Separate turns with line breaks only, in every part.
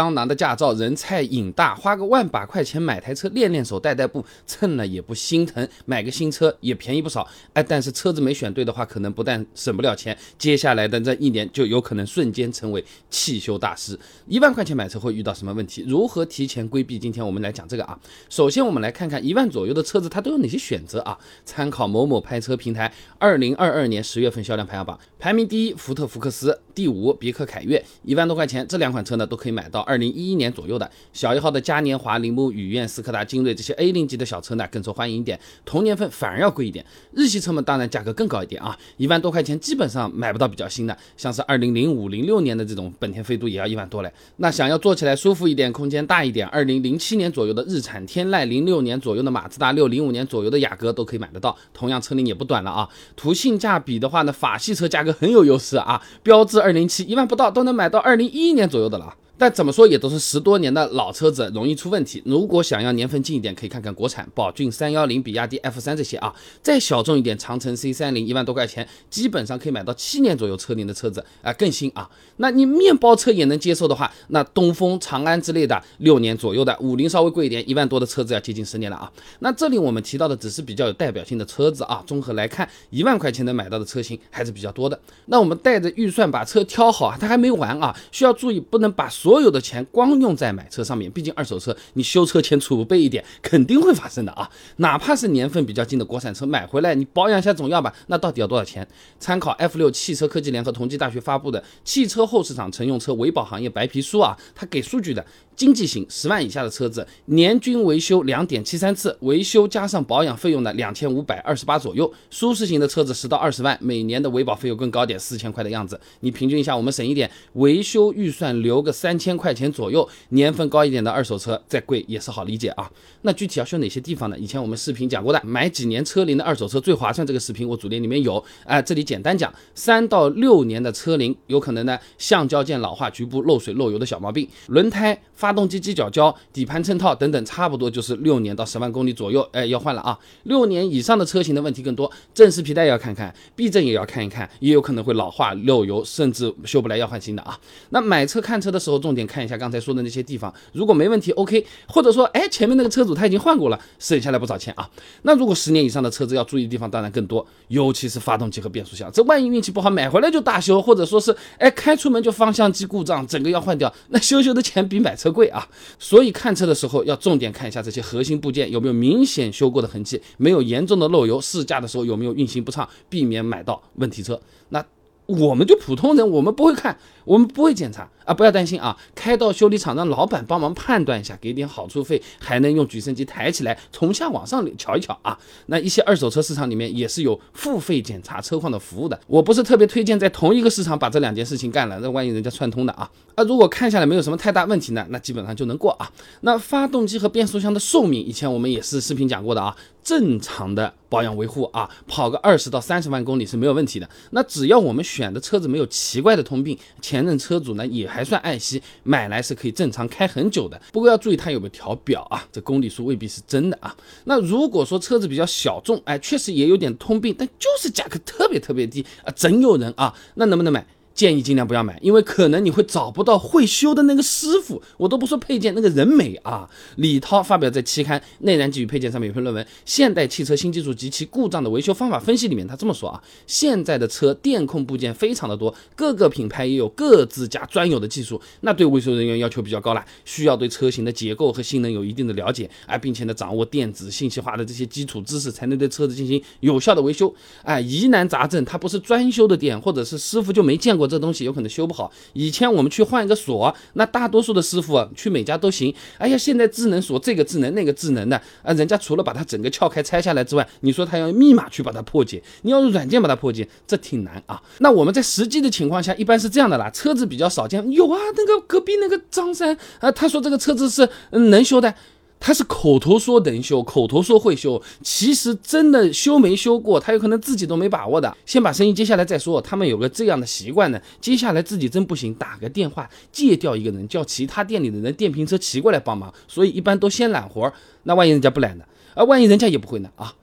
刚拿的驾照，人菜瘾大，花个万把块钱买台车练练手、带带步，蹭了也不心疼。买个新车也便宜不少，哎，但是车子没选对的话，可能不但省不了钱，接下来的这一年就有可能瞬间成为汽修大师。一万块钱买车会遇到什么问题？如何提前规避？今天我们来讲这个啊。首先，我们来看看一万左右的车子它都有哪些选择啊？参考某某拍车平台二零二二年十月份销量排行榜，排名第一福特福克斯，第五别克凯越，一万多块钱，这两款车呢都可以买到二零一一年左右的小一号的嘉年华、铃木、雨燕、斯柯达、精锐这些 A 零级的小车呢更受欢迎一点，同年份反而要贵一点。日系车嘛当然价格更高一点啊，一万多块钱基本上买不到比较新的，像是二零零五、零六年的这种本田飞度也要一万多嘞。那想要坐起来舒服一点、空间大一点，二零零七年左右的日产天籁，零六年左右的马自达六，零五年左右的雅阁都可以买得到，同样车龄也不短了啊。图性价比的话呢，法系车价格很有优势啊，标致二二零七一万不到都能买到二零一一年左右的了。但怎么说也都是十多年的老车子，容易出问题。如果想要年份近一点，可以看看国产宝骏三幺零、比亚迪 F 三这些啊。再小众一点，长城 C 三零一万多块钱，基本上可以买到七年左右车龄的车子啊，更新啊。那你面包车也能接受的话，那东风、长安之类的六年左右的，五菱稍微贵一点，一万多的车子要接近十年了啊。那这里我们提到的只是比较有代表性的车子啊，综合来看，一万块钱能买到的车型还是比较多的。那我们带着预算把车挑好，它还没完啊，需要注意不能把所所有的钱光用在买车上面，毕竟二手车你修车前储备一点肯定会发生的啊。哪怕是年份比较近的国产车买回来，你保养一下总要吧？那到底要多少钱？参考 F 六汽车科技联合同济大学发布的《汽车后市场乘用车维保行业白皮书》啊，它给数据的。经济型十万以下的车子，年均维修两点七三次，维修加上保养费用呢两千五百二十八左右。舒适型的车子十到二十万，每年的维保费用更高点，四千块的样子。你平均一下，我们省一点，维修预算留个三千块钱左右。年份高一点的二手车再贵也是好理解啊。那具体要修哪些地方呢？以前我们视频讲过的，买几年车龄的二手车最划算。这个视频我主页里面有，哎，这里简单讲，三到六年的车龄，有可能呢橡胶件老化、局部漏水漏油的小毛病，轮胎发。发动机机脚胶、底盘衬套等等，差不多就是六年到十万公里左右，哎，要换了啊。六年以上的车型的问题更多，正时皮带要看看，避震也要看一看，也有可能会老化、漏油，甚至修不来要换新的啊。那买车看车的时候，重点看一下刚才说的那些地方，如果没问题，OK，或者说，哎，前面那个车主他已经换过了，省下来不少钱啊。那如果十年以上的车子要注意的地方当然更多，尤其是发动机和变速箱，这万一运气不好买回来就大修，或者说是，哎，开出门就方向机故障，整个要换掉，那修修的钱比买车贵。对啊，所以看车的时候要重点看一下这些核心部件有没有明显修过的痕迹，没有严重的漏油，试驾的时候有没有运行不畅，避免买到问题车。那。我们就普通人，我们不会看，我们不会检查啊！不要担心啊，开到修理厂让老板帮忙判断一下，给点好处费，还能用举升机抬起来，从下往上瞧一瞧啊！那一些二手车市场里面也是有付费检查车况的服务的，我不是特别推荐在同一个市场把这两件事情干了，那万一人家串通的啊！啊，如果看下来没有什么太大问题呢，那基本上就能过啊。那发动机和变速箱的寿命，以前我们也是视频讲过的啊。正常的保养维护啊，跑个二十到三十万公里是没有问题的。那只要我们选的车子没有奇怪的通病，前任车主呢也还算爱惜，买来是可以正常开很久的。不过要注意它有没有调表啊，这公里数未必是真的啊。那如果说车子比较小众，哎，确实也有点通病，但就是价格特别特别低啊，真有人啊，那能不能买？建议尽量不要买，因为可能你会找不到会修的那个师傅。我都不说配件，那个人美啊。李涛发表在期刊《内燃机与配件》上面有篇论文《现代汽车新技术及其故障的维修方法分析》里面，他这么说啊：现在的车电控部件非常的多，各个品牌也有各自家专有的技术，那对维修人员要求比较高了，需要对车型的结构和性能有一定的了解，哎，并且呢掌握电子信息化的这些基础知识，才能对车子进行有效的维修。哎，疑难杂症它不是专修的店，或者是师傅就没见过。这东西有可能修不好。以前我们去换一个锁，那大多数的师傅，去每家都行。哎呀，现在智能锁这个智能那个智能的啊，人家除了把它整个撬开拆下来之外，你说他要密码去把它破解，你要用软件把它破解，这挺难啊。那我们在实际的情况下，一般是这样的啦。车子比较少见，有啊，那个隔壁那个张三啊，他说这个车子是能修的。他是口头说能修，口头说会修，其实真的修没修过，他有可能自己都没把握的。先把生意接下来再说。他们有个这样的习惯呢，接下来自己真不行，打个电话借调一个人，叫其他店里的人电瓶车骑过来帮忙。所以一般都先揽活儿，那万一人家不揽呢？啊，万一人家也不会呢？啊，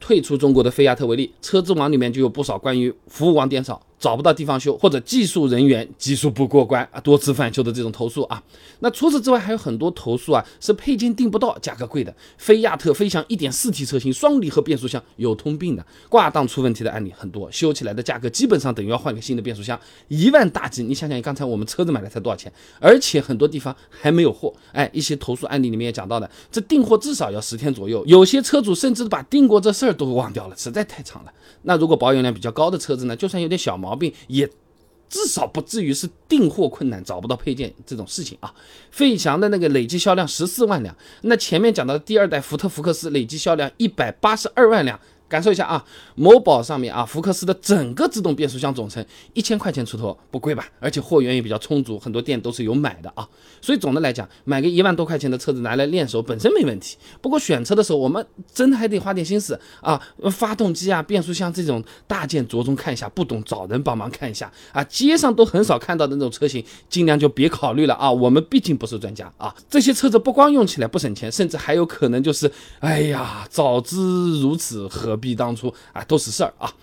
退出中国的菲亚特为例，车之网里面就有不少关于服务网点少。找不到地方修，或者技术人员技术不过关啊，多次返修的这种投诉啊。那除此之外，还有很多投诉啊，是配件订不到，价格贵的。菲亚特飞翔 1.4T 车型双离合变速箱有通病的，挂档出问题的案例很多，修起来的价格基本上等于要换个新的变速箱，一万大几。你想想，刚才我们车子买的才多少钱？而且很多地方还没有货。哎，一些投诉案例里面也讲到的，这订货至少要十天左右，有些车主甚至把订过这事儿都忘掉了，实在太长了。那如果保有量比较高的车子呢，就算有点小毛毛病，也至少不至于是订货困难找不到配件这种事情啊。费翔的那个累计销量十四万辆，那前面讲到的第二代福特福克斯累计销量一百八十二万辆。感受一下啊，某宝上面啊，福克斯的整个自动变速箱总成一千块钱出头，不贵吧？而且货源也比较充足，很多店都是有买的啊。所以总的来讲，买个一万多块钱的车子拿来练手本身没问题。不过选车的时候，我们真的还得花点心思啊，发动机啊、变速箱这种大件着重看一下，不懂找人帮忙看一下啊。街上都很少看到的那种车型，尽量就别考虑了啊。我们毕竟不是专家啊。这些车子不光用起来不省钱，甚至还有可能就是，哎呀，早知如此何。比当初啊，都是事儿啊。